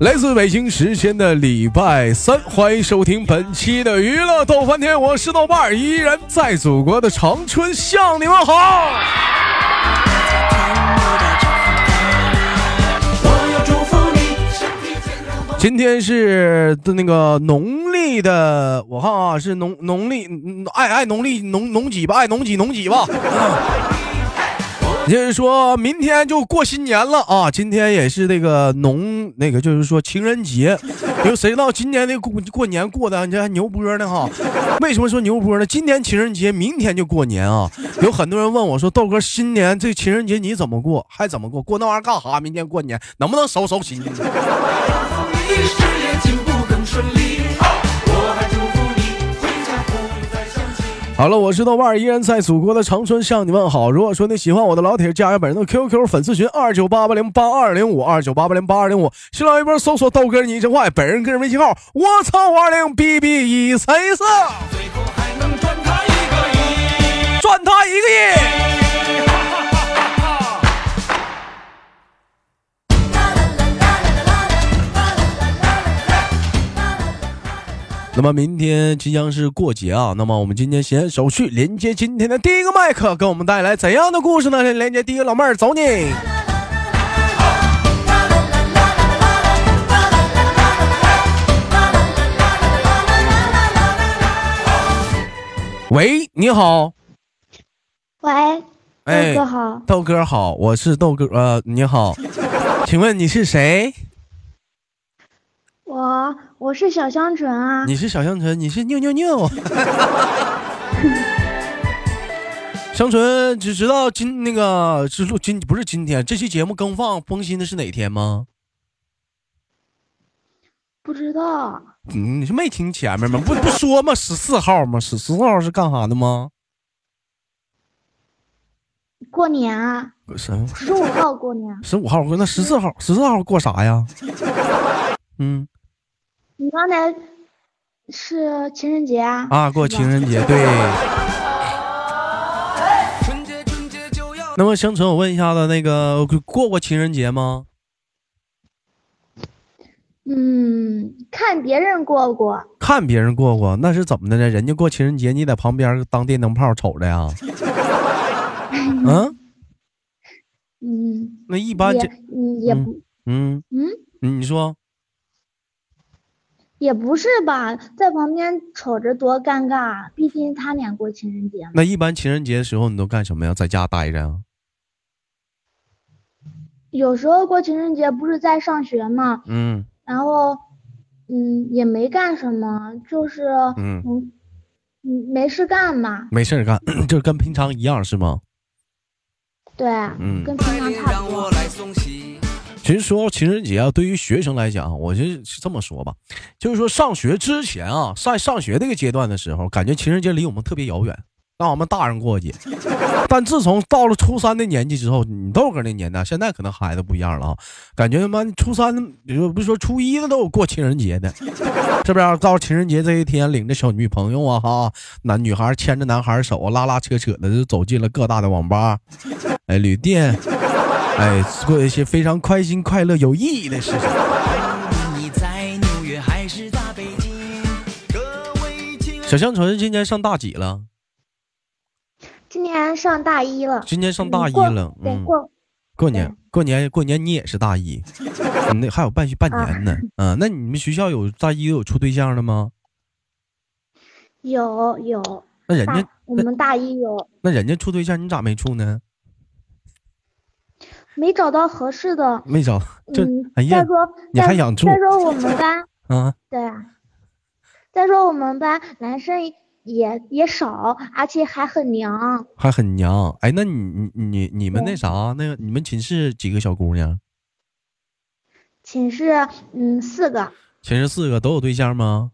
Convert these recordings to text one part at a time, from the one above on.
来自北京时间的礼拜三，欢迎收听本期的娱乐逗翻天，我是豆瓣儿，依然在祖国的长春向你们好。今天是的那个农历的，我看啊是农农历，爱爱农历农农几吧，爱农几农几吧。就是说明天就过新年了啊！今天也是那个农那个，就是说情人节。因为谁知道今年的过过年过的，你这还牛波呢哈？为什么说牛波呢？今天情人节，明天就过年啊！有很多人问我说：“豆哥，新年这情人节你怎么过？还怎么过？过那玩意儿干哈？明天过年能不能收收心？”好了，我是豆瓣，依然在祖国的长春向你问好。如果说你喜欢我的老铁，加一下本人的 QQ 粉丝群二九八八零八二零五二九八八零八二零五，新浪微博搜索豆哥你真坏，本人个人微信号我操五二零 B B 一三四，赚他一个亿。那么明天即将是过节啊，那么我们今天先手续连接今天的第一个麦克，给我们带来怎样的故事呢？连接第一个老妹儿，走你。喂，你好。喂，哎，豆哥好。豆哥好，我是豆哥，呃，你好，请问你是谁？我我是小香纯啊。你是小香纯，你是妞妞妞。香纯只知道今那个是录今不是今天这期节目更放更新的是哪天吗？不知道。嗯，你是没听前面吗？不不说吗？十四号吗？十四号是干啥的吗？过年啊。十十五号过年。十五号过那十四号十四号过啥呀？嗯。你刚才是情人节啊？啊，过情人节对。那么香纯，我问一下子，那个过过情人节吗？嗯，看别人过过。看别人过过，那是怎么的呢？人家过情人节，你在旁边当电灯泡瞅着呀？嗯。嗯。那一般也也不嗯嗯，你说。也不是吧，在旁边瞅着多尴尬，毕竟他俩过情人节。那一般情人节的时候你都干什么呀？在家待着啊？有时候过情人节不是在上学吗？嗯。然后，嗯，也没干什么，就是嗯嗯没事干嘛。没事干，就是跟平常一样是吗？对，嗯，跟平常差不多。其实说情人节啊，对于学生来讲，我就是这么说吧，就是说上学之前啊，在上学这个阶段的时候，感觉情人节离我们特别遥远，让我们大人过节。但自从到了初三的年纪之后，你豆哥那年代，现在可能孩子不一样了啊，感觉他妈初三，你说不说初一的都有过情人节的，是不是？到情人节这一天，领着小女朋友啊，哈，男女孩牵着男孩手，拉拉扯扯的就走进了各大的网吧，哎，旅店。哎，做一些非常开心、快乐、有意义的事情。小香纯今年上大几了？今年上大一了。今年上大一了，嗯。过过年，过年，过年，你也是大一，那还有半半年呢。嗯，那你们学校有大一有处对象的吗？有有。那人家我们大一有。那人家处对象，你咋没处呢？没找到合适的，没找，这哎呀，再说你还想住？再说我们班，啊，对啊，再说我们班男生也也少，而且还很娘，还很娘。哎，那你你你你们那啥，那个你们寝室几个小姑娘？寝室嗯四个。寝室四个都有对象吗？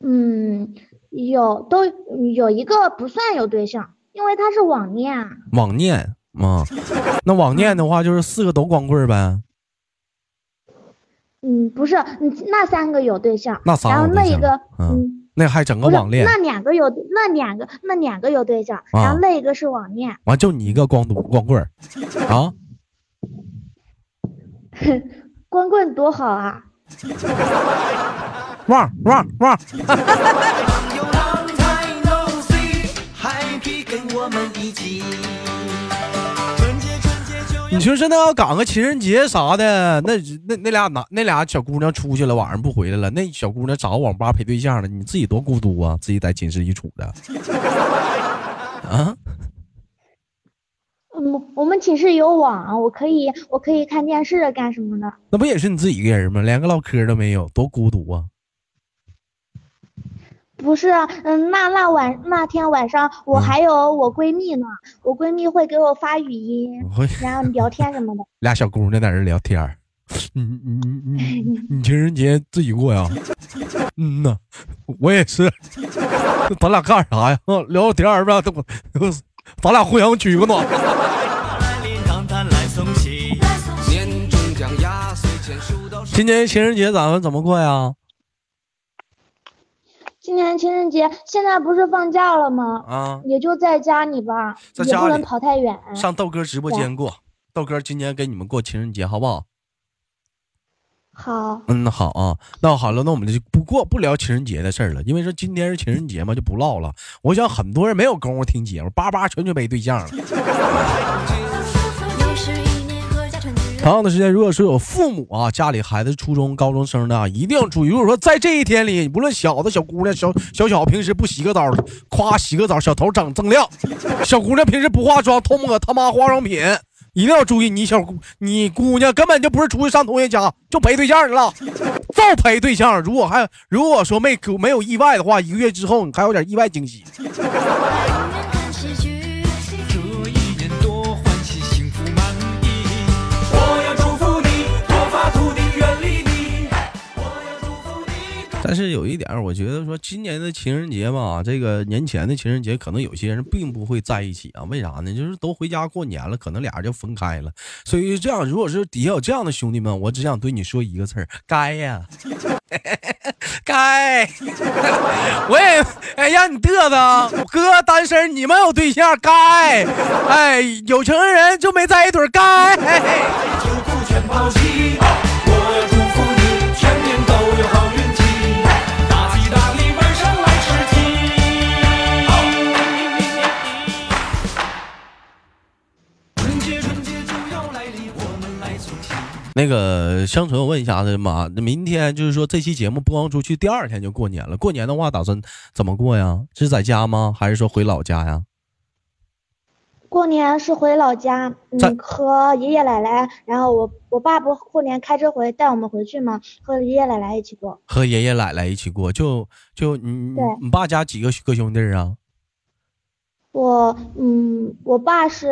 嗯，有，都有一个不算有对象，因为他是网恋。网恋。啊，那网恋的话就是四个都光棍呗。嗯，不是，那三个有对象，那仨然后那一个，嗯，那还整个网恋。那两个有，那两个，那两个有对象，然后那一个是网恋。完就你一个光独光棍儿，啊？光棍多好啊！旺旺旺！你说是那要赶个情人节啥的，那那那俩男那俩小姑娘出去了，晚上不回来了，那小姑娘找个网吧陪对象了，你自己多孤独啊，自己在寝室一处的。啊？嗯，我们寝室有网，我可以我可以看电视干什么的？那不也是你自己一个人吗？连个唠嗑都没有，多孤独啊！不是，嗯，那那晚那天晚上我还有我闺蜜呢，我闺蜜会给我发语音，然后聊天什么的。俩小姑娘在这聊天，你你你你情人节自己过呀？嗯呐，我也是。咱俩干啥呀？聊聊天呗，都咱俩互相取个暖。今年情人节咱们怎么过呀？今年情人节现在不是放假了吗？啊，也就在家里吧，也不能跑太远。上豆哥直播间过，豆哥今年给你们过情人节，好不好？好。嗯，好啊。那好了，那我们就不过不聊情人节的事儿了，因为说今天是情人节嘛，就不唠了。我想很多人没有功夫听节目，叭叭全就没对象了。同样的时间，如果说有父母啊，家里孩子初中、高中生的，一定要注意。如果说在这一天里，不论小的小姑娘、小小小平时不洗个澡，夸洗个澡，小头长锃亮；小姑娘平时不化妆，偷摸他妈化妆品，一定要注意。你小姑，你姑娘根本就不是出去上同学家，就陪对象去了，照陪对象。如果还如果说没没有意外的话，一个月之后你还有点意外惊喜。但是有一点，我觉得说今年的情人节吧，这个年前的情人节，可能有些人并不会在一起啊。为啥呢？就是都回家过年了，可能俩人就分开了。所以这样，如果是底下有这样的兄弟们，我只想对你说一个字儿：该呀，该。我也哎让你嘚瑟，哥单身，你们有对象，该。哎，有情人就没在一堆，该。那个香纯，我问一下子妈，明天就是说这期节目播放出去，第二天就过年了。过年的话，打算怎么过呀？是在家吗？还是说回老家呀？过年是回老家，嗯，和爷爷奶奶，然后我我爸不过年开车回带我们回去吗？和爷爷奶奶一起过。和爷爷奶奶一起过，就就你你爸家几个哥兄弟啊？我嗯，我爸是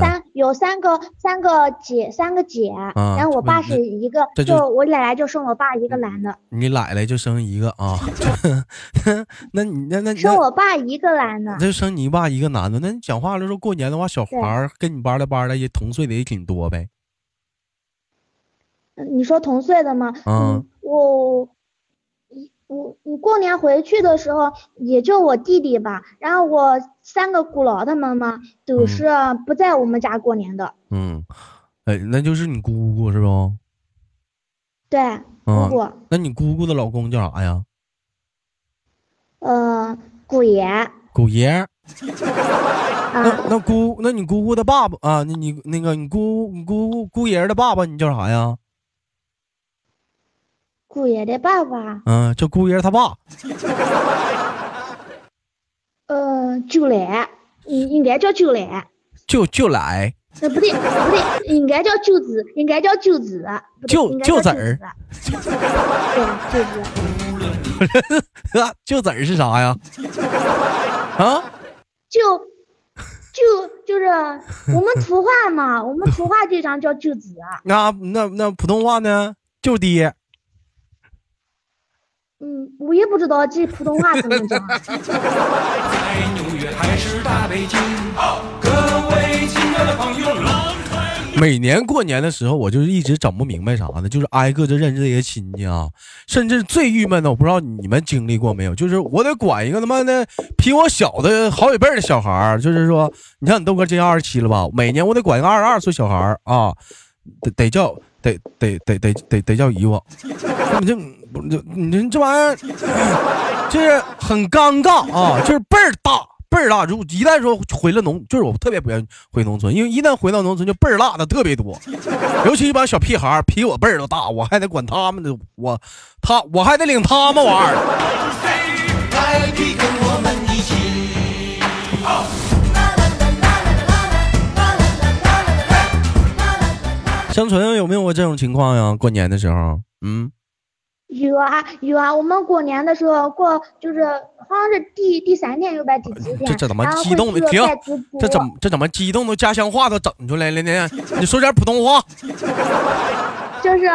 三有三个三个姐三个姐，然后我爸是一个，就我奶奶就生我爸一个男的。你奶奶就生一个啊？那你那那生我爸一个男的，就生你爸一个男的。那你讲话的时候过年的话，小孩跟你班的班的也同岁的也挺多呗？你说同岁的吗？嗯，我。我我过年回去的时候也就我弟弟吧，然后我三个姑姥他们嘛都是不在我们家过年的。嗯，哎，那就是你姑姑是不？对，姑姑。那你姑姑的老公叫啥呀？呃，姑爷。姑爷。那那姑，那你姑姑的爸爸啊？你你那个你姑你姑姑爷的爸爸，你叫啥呀？姑爷的爸爸，嗯，叫姑爷他爸。呃，舅来，应应该叫舅来。舅舅来。呃，不对，不对，应该叫舅子，应该叫舅子。舅舅子儿。对，舅子。舅子儿是啥呀？啊？就就就是我们土话嘛，我们土话经常叫舅子。那那那普通话呢？舅爹。嗯，我也不知道这普通话怎么讲。每年过年的时候，我就是一直整不明白啥呢？就是挨个这认识这些亲戚啊，甚至最郁闷的，我不知道你们经历过没有？就是我得管一个他妈的比我小的好几辈的小孩就是说，你看你豆哥今年二十七了吧？每年我得管一个二十二岁小孩啊，得得叫。得得得得得得叫姨夫，你不这你这玩意儿 就是很尴尬啊，就是倍儿大倍儿大。如果一旦说回了农，就是我特别不愿意回农村，因为一旦回到农村就倍儿大的特别多，尤其一帮小屁孩儿比我辈儿都大，我还得管他们的，我他我还得领他们玩儿。香纯有没有过这种情况呀？过年的时候，嗯，有啊有啊。我们过年的时候过，就是好像是第第三天，又拜第几天？这这怎么激动的？停！这怎么这怎么激动的？家乡话都整出来了呢？你说点普通话。就是。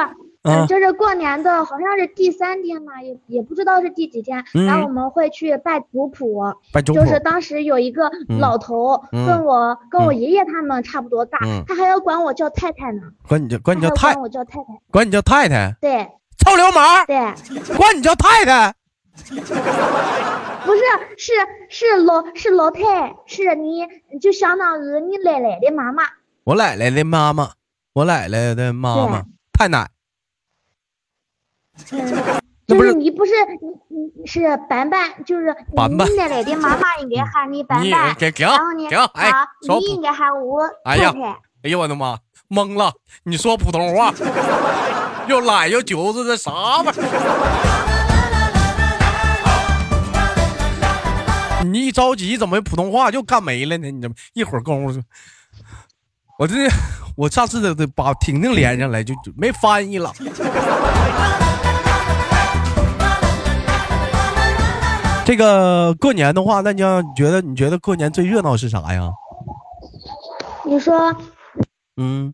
嗯，就是过年的，好像是第三天嘛，也也不知道是第几天。然后我们会去拜族谱，拜族谱。就是当时有一个老头，跟我跟我爷爷他们差不多大，他还要管我叫太太呢。管你叫管你叫太，管我叫太太。管你叫太太。对。臭流氓。对。管你叫太太。不是，是是老是老太，是你就相当于你奶奶的妈妈。我奶奶的妈妈，我奶奶的妈妈，太奶。嗯，就是你不是你你是板板，就是你奶奶的妈妈应该喊你板板，然后呢，啊，你应该喊我太太。哎呀，我的妈，懵了！你说普通话，又懒又揪子，这啥玩意儿？你一着急，怎么普通话就干没了呢？你怎么一会儿功夫，我这我上次得得把婷婷连上来，就就没翻译了。这个过年的话，那你要觉得你觉得过年最热闹是啥呀？你说，嗯，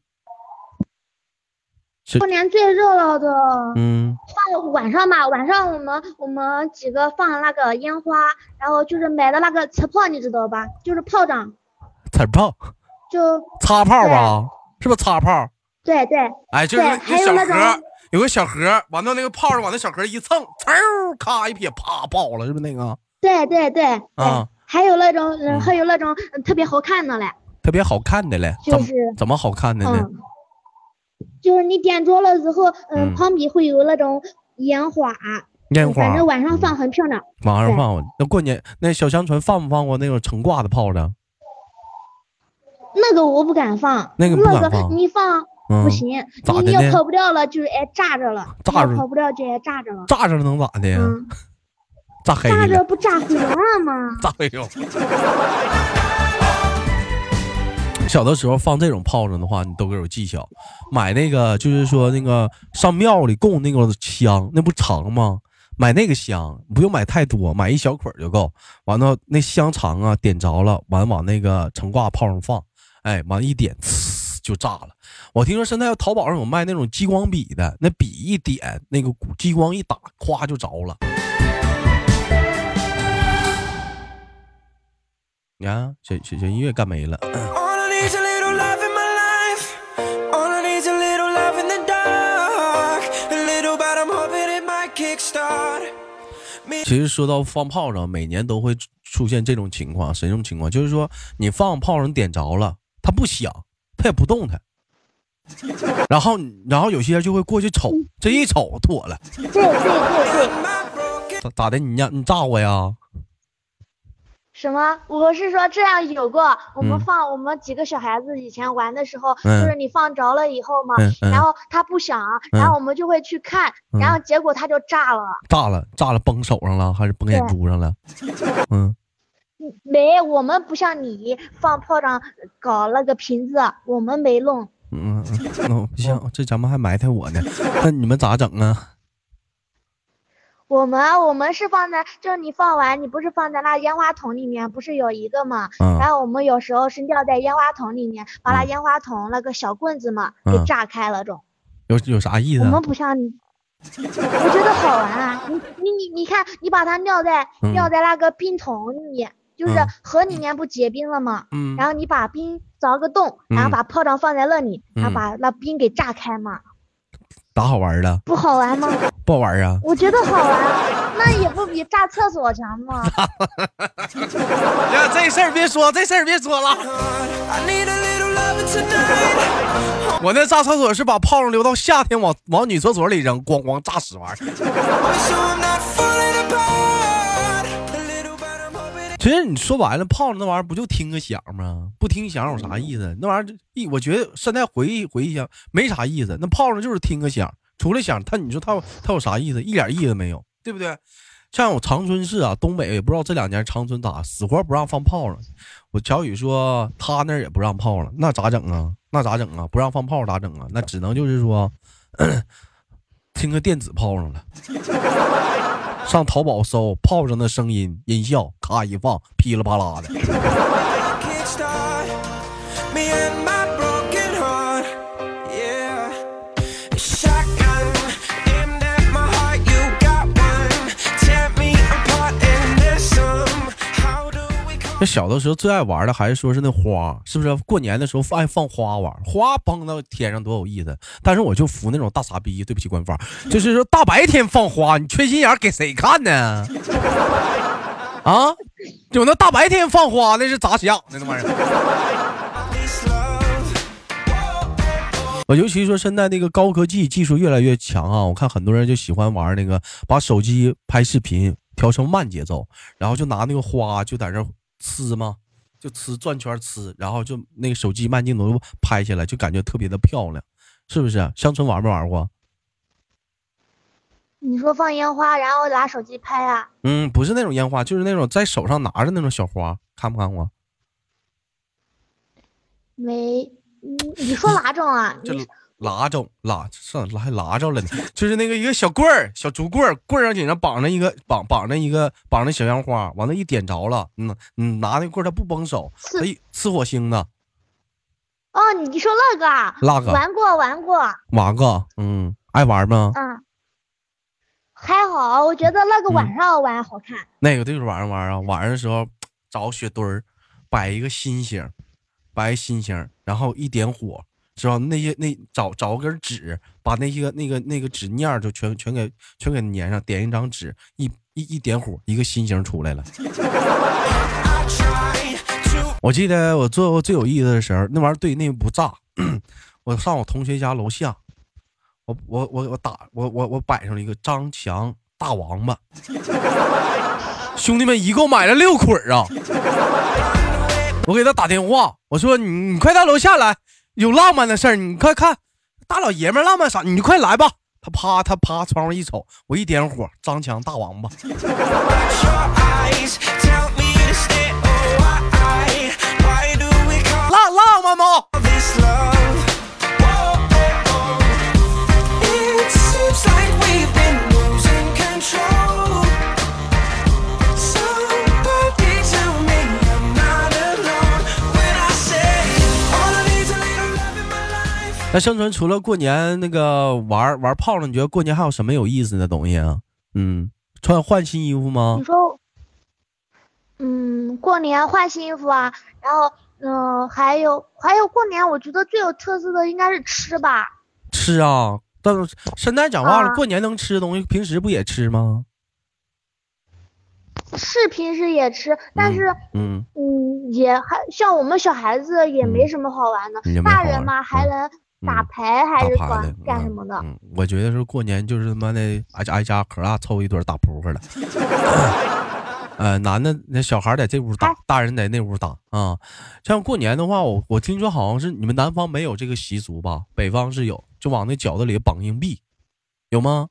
过年最热闹的，嗯，放晚上吧，晚上我们我们几个放那个烟花，然后就是买的那个磁炮，你知道吧？就是炮仗，磁炮，就擦炮吧，是不是擦炮？对对，哎，就是一小盒。有个小盒，完了那个炮往那小盒一蹭，嗖，咔一撇，啪爆了，是不是那个？对对对，啊，还有那种，还有那种特别好看的嘞，特别好看的嘞，就是怎么好看的呢？就是你点着了之后，嗯，旁边会有那种烟花，烟花，反正晚上放很漂亮。晚上放，那过年那小香纯放不放过那种成挂的炮仗？那个我不敢放，那个你放。不行，你你要跑不掉了，就是挨炸着了。炸着跑不掉就挨炸着了。炸着能咋的呀？炸黑炸着不炸毁容了吗？炸毁容。小的时候放这种炮仗的话，你都给我技巧。买那个就是说那个上庙里供那个香，那不长吗？买那个香不用买太多，买一小捆就够。完了那香肠啊，点着了，完往那个成挂炮上放，哎，完一点，呲就炸了。我听说现在淘宝上有卖那种激光笔的，那笔一点，那个激光一打，咵就着了。你看，小小小音乐干没了。其实说到放炮仗，每年都会出现这种情况，什么种情况？就是说你放炮仗点着了，它不响，它也不动弹。然后，然后有些人就会过去瞅，这一瞅妥了。对对对对。咋咋的？你让你炸我呀？什么？我是说这样有过。我们放我们几个小孩子以前玩的时候，就是你放着了以后嘛，然后它不响，然后我们就会去看，然后结果它就炸了。炸了，炸了，崩手上了还是崩眼珠上了？嗯。没，我们不像你放炮仗搞那个瓶子，我们没弄。嗯嗯，不行，这咱们还埋汰我呢。那你们咋整啊？我们我们是放在，就是你放完，你不是放在那烟花筒里面，不是有一个吗？嗯。然后我们有时候是吊在烟花筒里面，把那烟花筒那个小棍子嘛给炸开了，种。有有啥意思？我们不像你，我觉得好玩啊！你你你你看，你把它尿在尿在那个冰桶里。就是河里面不结冰了吗？嗯，然后你把冰凿个洞，然后把炮仗放在那里，然后把那冰给炸开嘛。咋好玩的？不好玩吗？不好玩啊！我觉得好玩，那也不比炸厕所强吗？呀，这事儿别说，这事儿别说了。我那炸厕所是把炮仗留到夏天，往往女厕所里扔，咣咣炸屎玩意 其实你说白了，炮仗那玩意儿不就听个响吗？不听响有啥意思？那玩意儿一，我觉得现在回忆回忆想，没啥意思。那炮仗就是听个响，除了响，他你说他他有啥意思？一点意思没有，对不对？像我长春市啊，东北也不知道这两年长春咋死活不让放炮了。我乔宇说他那儿也不让炮了，那咋整啊？那咋整啊？不让放炮咋整啊？那只能就是说 听个电子炮上了。上淘宝搜炮仗的声音音效，咔一放，噼里啪啦的。那小的时候最爱玩的还是说是那花，是不是？过年的时候爱放花玩，花蹦到天上多有意思。但是我就服那种大傻逼，对不起官方，就是说大白天放花，你缺心眼给谁看呢？啊，就那大白天放花，那是咋想的那玩意儿？我尤其说现在那个高科技技术越来越强啊，我看很多人就喜欢玩那个，把手机拍视频调成慢节奏，然后就拿那个花就在这。呲吗？就呲转圈呲，然后就那个手机慢镜头拍下来，就感觉特别的漂亮，是不是？乡村玩没玩过？你说放烟花，然后拿手机拍啊？嗯，不是那种烟花，就是那种在手上拿着那种小花，看不看过？没，你说哪种啊？拉着拉上拉还拉着了呢，就是那个一个小棍儿，小竹棍儿，棍儿上顶上绑着一个绑绑着一个绑着小烟花，完了一点着了，嗯，你拿那棍儿它不崩手，它一呲火星子。哦，你说那个啊？那个玩过玩过玩过，嗯，爱玩吗？嗯，还好，我觉得那个晚上玩好看。那个就是晚上玩啊，晚上的时候找雪堆儿，摆一个心形，摆心形，然后一点火。知道那些那找找根纸，把那些那个那个纸面就全全给全给粘上，点一张纸，一一一点火，一个心形出来了。我记得我做过最有意思的时候，那玩意儿对那不炸。我上我同学家楼下，我我我我打我我我摆上了一个张强大王八，兄弟们一共买了六捆啊！我给他打电话，我说你你快到楼下来。有浪漫的事儿，你快看，大老爷们浪漫啥？你快来吧！他啪，他啪，窗户一瞅，我一点火，张强大王八。那生存除了过年那个玩玩炮了，你觉得过年还有什么有意思的东西啊？嗯，穿换新衣服吗？你说，嗯，过年换新衣服啊，然后，嗯，还有还有过年，我觉得最有特色的应该是吃吧。吃啊，但是现在讲话了，过年能吃的东西，平时不也吃吗？是平时也吃，但是，嗯嗯，也还像我们小孩子也没什么好玩的，大人嘛还能。打牌还是干干什么的？嗯，我觉得是过年就是他妈的挨家挨家可啊凑一堆打扑克的。呃，男的那小孩在这屋打，大人在那屋打啊。像过年的话，我我听说好像是你们南方没有这个习俗吧？北方是有，就往那饺子里绑硬币，有吗？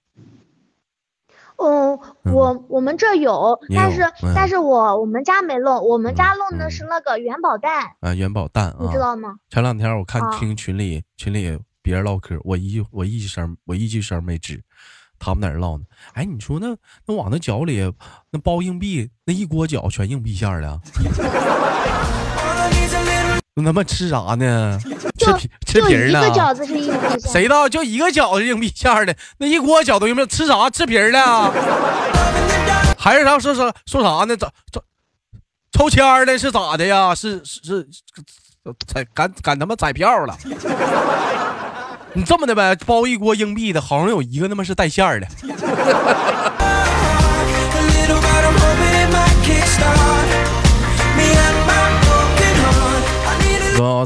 嗯，我我们这有，但是但是我我们家没弄，我们家弄的是那个元宝蛋啊，元宝蛋，你知道吗？前两天我看听群里群里别人唠嗑，我一我一句声我一句声没吱，他们在那唠呢。哎，你说那那往那饺里那包硬币，那一锅饺全硬币馅的。那他妈吃啥呢？吃皮吃皮儿呢？一个饺子是硬币馅。谁道就一个饺子硬币馅的？那一锅饺都硬币，吃啥？吃皮儿的？还是啥说说说啥呢？咋咋抽签儿的？是咋的呀？是是是，彩赶赶他妈彩票了？你这么的呗，包一锅硬币的，好像有一个他妈是带馅儿的。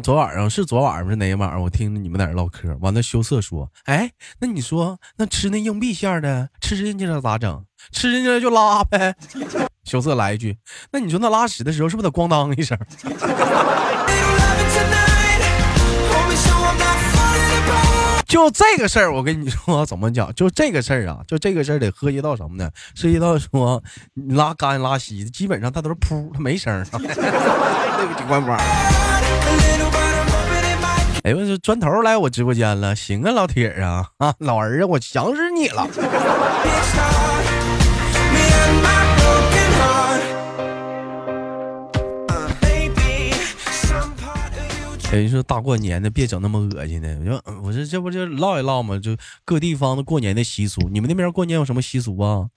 昨晚上是昨晚上是哪一晚上？我听着你们在那唠嗑，完了羞涩说：“哎，那你说那吃那硬币馅的，吃进去了咋整？吃进去了就拉呗。”羞涩来一句：“那你说那拉屎的时候是不是得咣当一声？”就这个事儿，我跟你说怎么讲？就这个事儿啊，就这个事儿得涉及到什么呢？涉及到说你拉干拉稀，基本上它都是噗，它没声儿。这个情况吧。哎呦，这砖头来我直播间了，行啊，老铁啊啊，老儿啊，我想死你了。哎，说大过年的，别整那么恶心的。我说，我说这不就唠一唠吗？就各地方的过年的习俗，你们那边过年有什么习俗啊？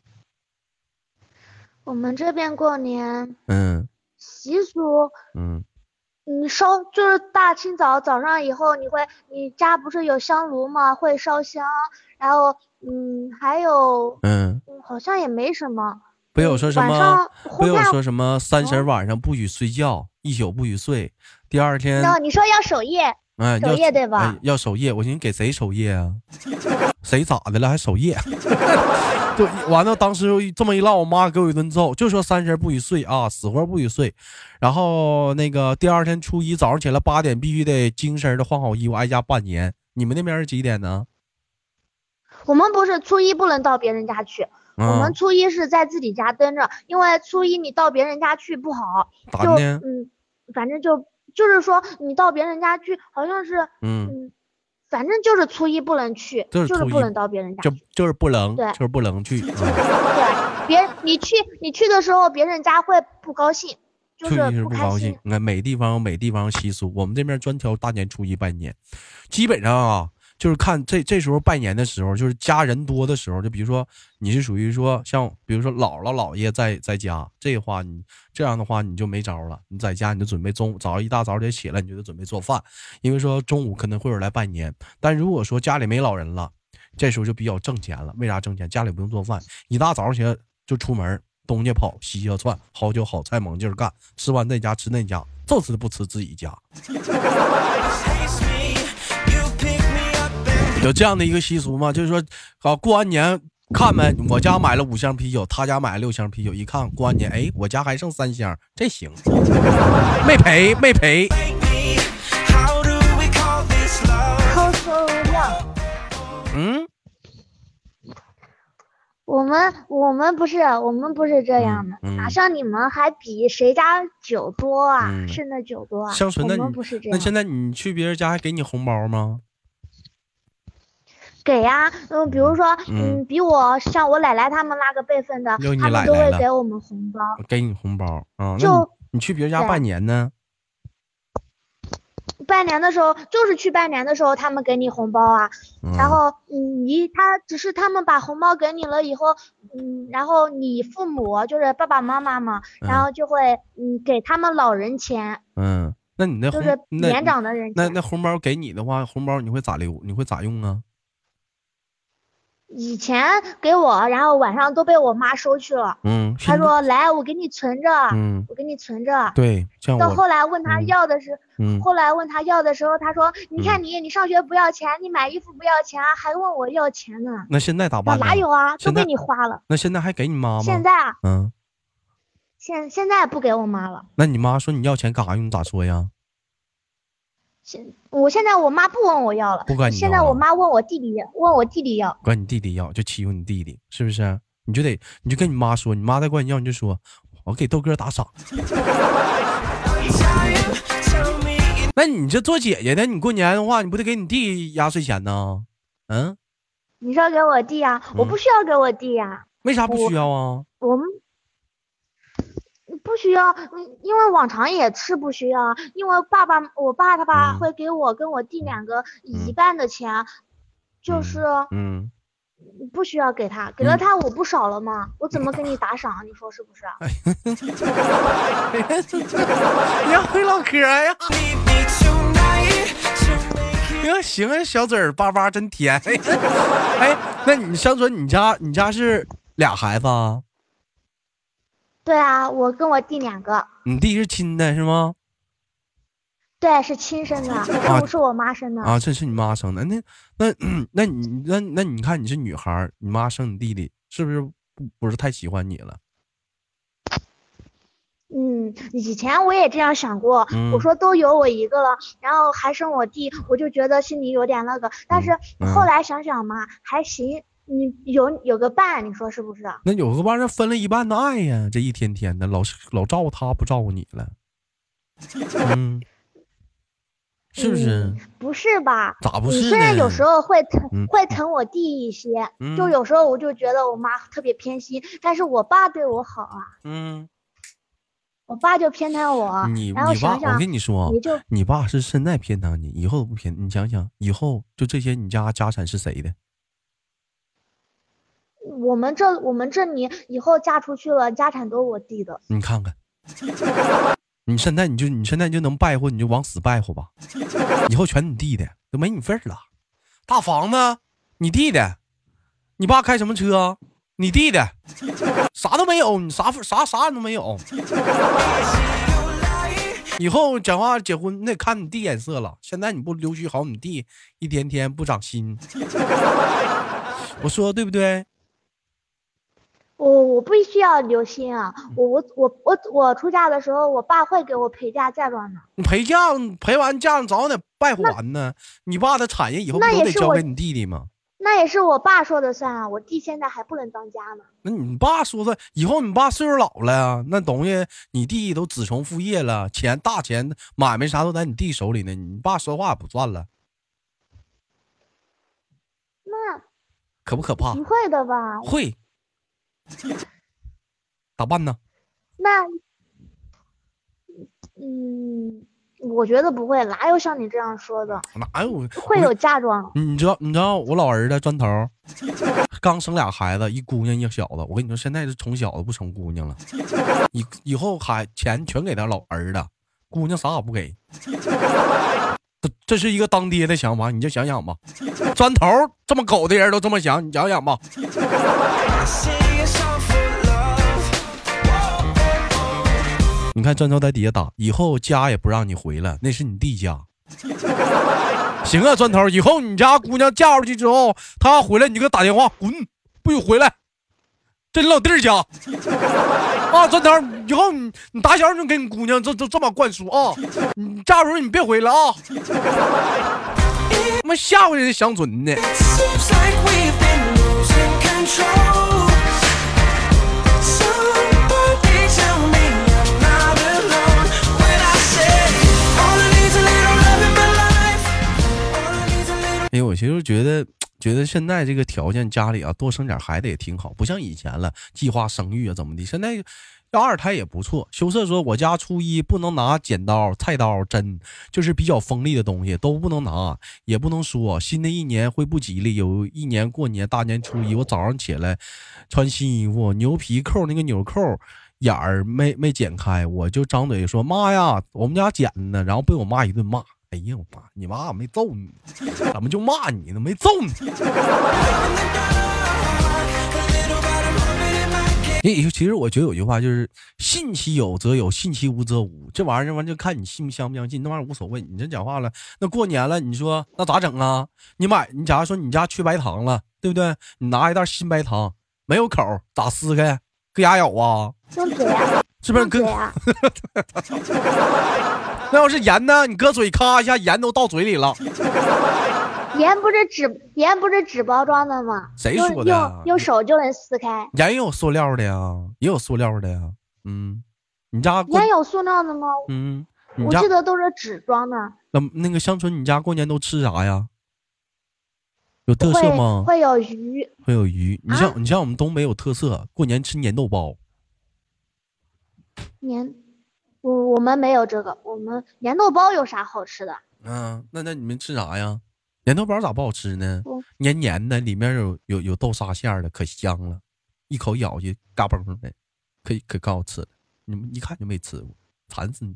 我们这边过年，嗯，习俗，嗯，你烧就是大清早早上以后，你会你家不是有香炉吗？会烧香，然后嗯，还有嗯，好像也没什么。不有说什么？不有说什么？三十晚上不许睡觉，一宿不许睡。第二天，你说要守夜，哎，守夜对吧？要守夜，我寻思给谁守夜啊？谁咋的了还守夜？对，完了，当时这么一唠，我妈给我一顿揍，就说三十不许睡啊，死活不许睡。然后那个第二天初一早上起来八点必须得精神的换好衣服挨家拜年。你们那边是几点呢？我们不是初一不能到别人家去，我们初一是在自己家蹲着，因为初一你到别人家去不好。咋的呢？嗯，反正就。就是说，你到别人家去，好像是，嗯，反正就是初一不能去，就是不能到别人家，就就是不能，对，就是不能去。对，别你去，你去的时候，别人家会不高兴，初一是不高兴。你看，每地方有每地方习俗，我们这边专挑大年初一拜年，基本上啊。就是看这这时候拜年的时候，就是家人多的时候，就比如说你是属于说像比如说姥姥姥爷在在家，这话你这样的话你就没招了。你在家你就准备中午早上一大早得起来，你就得准备做饭，因为说中午可能会有人来拜年。但如果说家里没老人了，这时候就比较挣钱了。为啥挣钱？家里不用做饭，一大早起来就出门东家跑西家窜，好酒好菜猛劲干，吃完那家吃那家，就是不吃自己家。有这样的一个习俗吗？就是说，好过完年看呗？我家买了五箱啤酒，他家买了六箱啤酒，一看过完年，哎，我家还剩三箱，这行，没赔没赔。嗯，我们我们不是我们不是这样的，哪像你们还比谁家酒多啊，剩的酒多啊？香纯，那你那现在你去别人家还给你红包吗？给呀，嗯，比如说，嗯，比我像我奶奶他们那个辈分的，他们都会给我们红包，给你红包啊。就你去别人家拜年呢？拜年的时候就是去拜年的时候，他们给你红包啊。然后，你他只是他们把红包给你了以后，嗯，然后你父母就是爸爸妈妈嘛，然后就会嗯给他们老人钱。嗯，那你那就是年长的人。那那红包给你的话，红包你会咋留？你会咋用啊？以前给我，然后晚上都被我妈收去了。嗯，她说：“来，我给你存着。”嗯，我给你存着。对，到后来问他要的是，后来问他要的时候，他说：“你看你，你上学不要钱，你买衣服不要钱，还问我要钱呢。”那现在咋办？哪有啊？都被你花了。那现在还给你妈吗？现在啊，嗯，现现在不给我妈了。那你妈说你要钱干啥用？你咋说呀？现我现在我妈不问我要了，现在我妈问我弟弟，问我弟弟要，管你弟弟要，就欺负你弟弟，是不是？你就得，你就跟你妈说，你妈再管你要，你就说，我给豆哥打赏。那你这做姐姐的，你过年的话，你不得给你弟压岁钱呢？嗯？你说给我弟啊？我不需要给我弟呀。为啥不需要啊？我们。不需要，因为往常也是不需要啊，因为爸爸，我爸他爸会给我跟我弟两个一半的钱，就是嗯，不需要给他，给了他我不少了吗？我怎么给你打赏？你说是不是？你要会唠嗑呀？行行啊，小嘴儿巴巴真甜。哎，那你香纯，你家你家是俩孩子啊？对啊，我跟我弟两个。你弟是亲的是吗？对，是亲生的，不是我妈生的啊。这是你妈生的，那那 那你那那你看你是女孩，你妈生你弟弟，是不是不不是太喜欢你了？嗯，以前我也这样想过，我说都有我一个了，然后还生我弟，我就觉得心里有点那个。但是后来想想嘛，还行，你有有个伴，你说是不是？那有个伴，那分了一半的爱呀，这一天天的，老老照顾他，不照顾你了。嗯，是不是？不是吧？咋不是？虽然有时候会疼，会疼我弟一些，就有时候我就觉得我妈特别偏心，但是我爸对我好啊。嗯。我爸就偏袒我，你你爸，我跟你说，你就你爸是现在偏袒你，以后不偏。你想想，以后就这些，你家家产是谁的？我们这我们这里以后嫁出去了，家产都是我弟的。你看看，你现在你就你现在就能败坏，你就往死败坏吧。以后全你弟的，都没你份儿了。大房子，你弟的。你爸开什么车？你弟的啥都没有，你啥啥啥都没有。以后讲话结婚，你得看你弟眼色了。现在你不留须好，你弟一天天不长心。我说对不对？我我必须要留心啊！我我我我我出嫁的时候，我爸会给我陪嫁嫁妆的。你陪嫁陪完嫁妆早得败还呢。你爸的产业以后不都得交给你弟弟吗？那也是我爸说的算啊，我弟现在还不能当家呢。那你爸说的，以后你爸岁数老了呀，那东西你弟都子承父业了，钱大钱买卖啥都在你弟手里呢，你爸说话也不算了。那可不可怕？不会的吧？会。咋办呢？那，嗯。我觉得不会，哪有像你这样说的？哪有会有嫁妆？你知道？你知道我老儿子砖头 刚生俩孩子，一姑娘一小子。我跟你说，现在是宠小子不宠姑娘了，以以后孩钱全给他老儿子，姑娘啥也不给。这这是一个当爹的想法，你就想想吧。砖头这么狗的人都这么想，你想想吧。你看砖头在底下打，以后家也不让你回来，那是你弟家。行啊，砖头，以后你家姑娘嫁出去之后，她回来，你就给她打电话，滚，不许回来，这你老弟儿家。啊，砖头，以后你你打小就给你姑娘这这这么灌输啊，你嫁出去你别回来啊。他妈吓唬人家乡村呢。哎，我其实觉得，觉得现在这个条件，家里啊多生点孩子也挺好，不像以前了，计划生育啊怎么的。现在要二胎也不错。羞涩说，我家初一不能拿剪刀、菜刀、针，就是比较锋利的东西都不能拿，也不能说新的一年会不吉利。有一年过年大年初一，我早上起来穿新衣服，牛皮扣那个纽扣眼儿没没剪开，我就张嘴说妈呀，我们家剪呢，然后被我妈一顿骂。哎呀，我妈，你妈没揍你，怎么就骂你呢？没揍你。哎，其实我觉得有句话就是“信其有则有，信其无则无”。这玩意儿，这玩意儿就看你信不相不相信。那玩意儿无所谓。你这讲话了，那过年了，你说那咋整啊？你买，你假如说你家缺白糖了，对不对？你拿一袋新白糖，没有口，咋撕开？搁牙咬啊？用嘴。是不是搁？那要是盐呢？你搁嘴咔一下，盐都到嘴里了。盐不是纸，盐不是纸包装的吗？谁说的？用用手就能撕开。盐也有塑料的呀，也有塑料的呀。嗯，你家盐有塑料的吗？嗯，我记得都是纸装的。那那个乡村，你家过年都吃啥呀？有特色吗？会有鱼。会有鱼。你像你像我们东北有特色，过年吃粘豆包。粘。我我们没有这个，我们粘豆包有啥好吃的？嗯，那那你们吃啥呀？粘豆包咋不好吃呢？黏黏的，里面有有有豆沙馅的，可香了，一口咬去，嘎嘣的，可以可可好吃了。你们一看就没吃过，馋死你！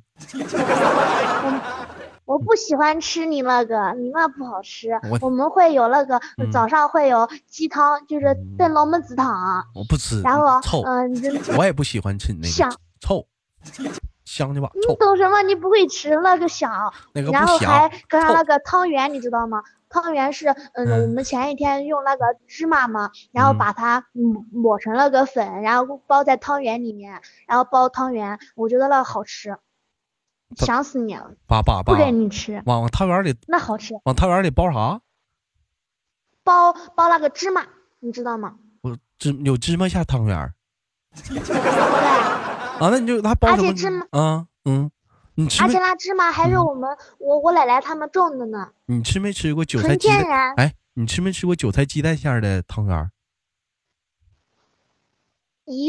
我不喜欢吃你那个，你那不好吃。我们会有那个早上会有鸡汤，就是炖龙门子汤。我不吃，然后臭。嗯，我也不喜欢吃你那个臭，香的吧？你懂什么？你不会吃那个香，然后还搁上那个汤圆，你知道吗？汤圆是，嗯，我们前一天用那个芝麻嘛，然后把它抹抹成了个粉，然后包在汤圆里面，然后包汤圆，我觉得那个好吃。想死你了！爸爸不给你吃。往往汤圆里那好吃。往汤圆里包啥？包包那个芝麻，你知道吗？我芝有芝麻馅汤圆。对。啊，那你就他包而且芝麻啊，嗯，你吃。而且那芝麻还是我们我我奶奶他们种的呢。你吃没吃过韭菜鸡？天然。哎，你吃没吃过韭菜鸡蛋馅的汤圆？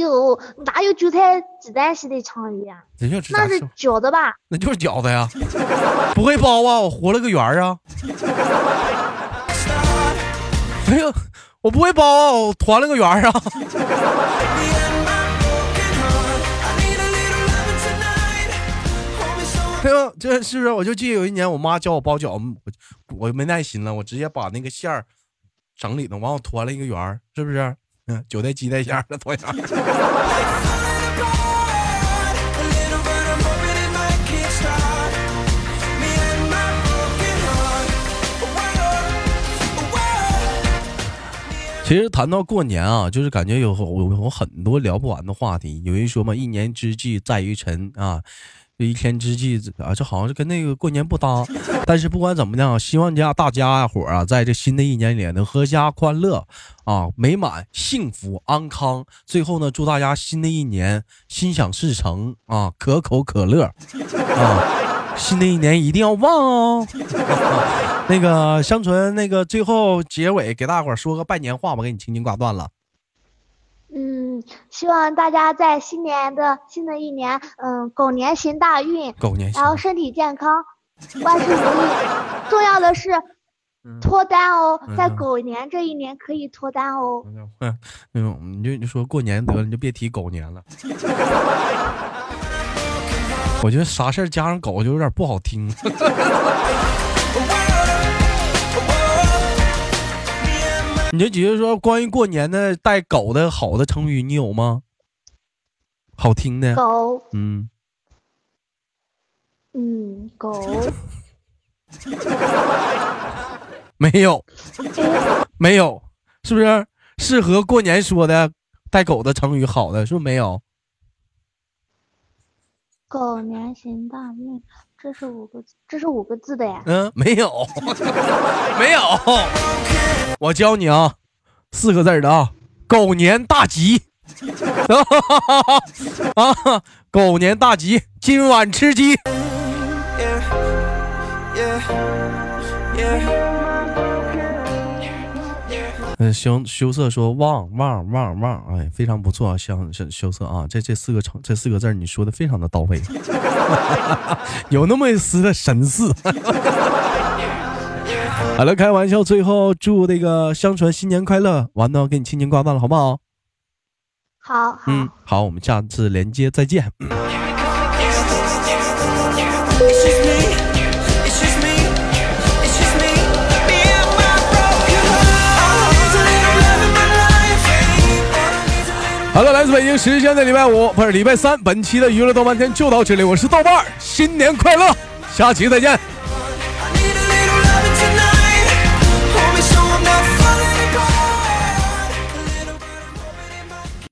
有哪有韭菜鸡蛋馅的汤圆啊？那是饺子吧？那就是饺子呀！不会包啊，我活了个圆儿啊！哎呀，我不会包啊，我团了个圆儿啊！哎呦，这是不是？我就记得有一年，我妈教我包饺子，我我没耐心了，我直接把那个馅儿整里头，完我团了一个圆儿，是不是？嗯，韭菜鸡蛋馅儿的团圆。其实谈到过年啊，就是感觉有有有很多聊不完的话题。有人说嘛，一年之计在于晨啊。这一天之计啊，这好像是跟那个过年不搭。但是不管怎么样，希望家大家伙啊，在这新的一年里能阖家欢乐啊，美满、幸福、安康。最后呢，祝大家新的一年心想事成啊，可口可乐啊，新的一年一定要旺哦。那个香纯，那个最后结尾给大伙说个拜年话吧，给你轻轻挂断了。嗯，希望大家在新年的新的一年，嗯，狗年行大运，狗年，然后身体健康，万事如意。重要的是脱单哦，在狗年这一年可以脱单哦。嗯，那种你就你说过年得了，你就别提狗年了。我觉得啥事儿加上狗就有点不好听。你就觉得说关于过年的带狗的好的成语，你有吗？好听的狗，嗯，嗯，狗 没有，没有，是不是适合过年说的带狗的成语？好的，是不是没有？狗年行大运，这是五个字，这是五个字的呀。嗯，没有，没有。我教你啊，四个字的啊，狗年大吉。啊，狗年大吉，今晚吃鸡。嗯，羞羞涩说旺旺旺旺，哎，非常不错，像羞羞涩啊，这这四个成这四个字你说的非常的到位，有那么一丝的神似。好了，开玩笑，最后祝那个香传新年快乐，完了给你亲亲挂断了，好不好？好，嗯，好，我们下次连接再见。好了，来自北京时间的礼拜五，不是礼拜三，本期的娱乐豆瓣天就到这里，我是豆瓣，新年快乐，下期再见。